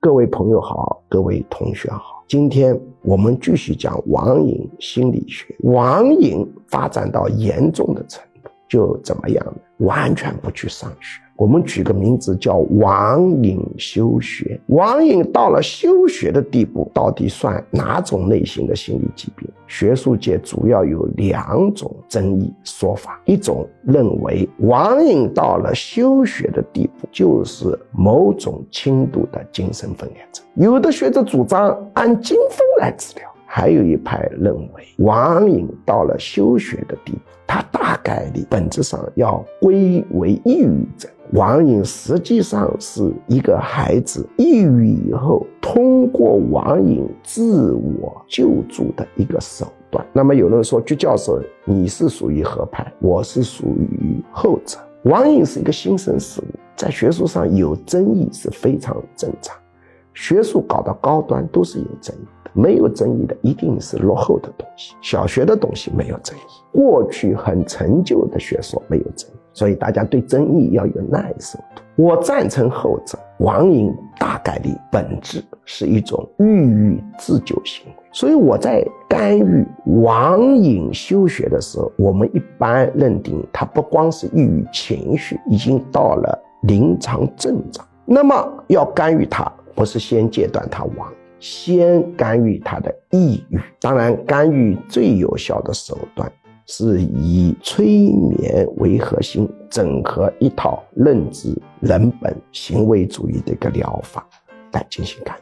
各位朋友好，各位同学好，今天我们继续讲网瘾心理学。网瘾发展到严重的程度，就怎么样呢？完全不去上学。我们举个名字叫网瘾休学。网瘾到了休学的地步，到底算哪种类型的心理疾病？学术界主要有两种争议说法：一种认为网瘾到了休学的地步，就是某种轻度的精神分裂症；有的学者主张按精分来治疗。还有一派认为，网瘾到了休学的地步，它大概率本质上要归为抑郁症。网瘾实际上是一个孩子抑郁以后，通过网瘾自我救助的一个手段。那么有人说，鞠教授，你是属于何派？我是属于后者。网瘾是一个新生事物，在学术上有争议是非常正常。学术搞到高端都是有争议的。没有争议的一定是落后的东西，小学的东西没有争议，过去很陈旧的学说没有争议，所以大家对争议要有耐受度。我赞成后者，网瘾大概率本质是一种抑郁自救行为，所以我在干预网瘾休学的时候，我们一般认定它不光是抑郁情绪，已经到了临床症状，那么要干预它，不是先戒断它网。先干预他的抑郁，当然，干预最有效的手段是以催眠为核心，整合一套认知人本行为主义的一个疗法来进行干预。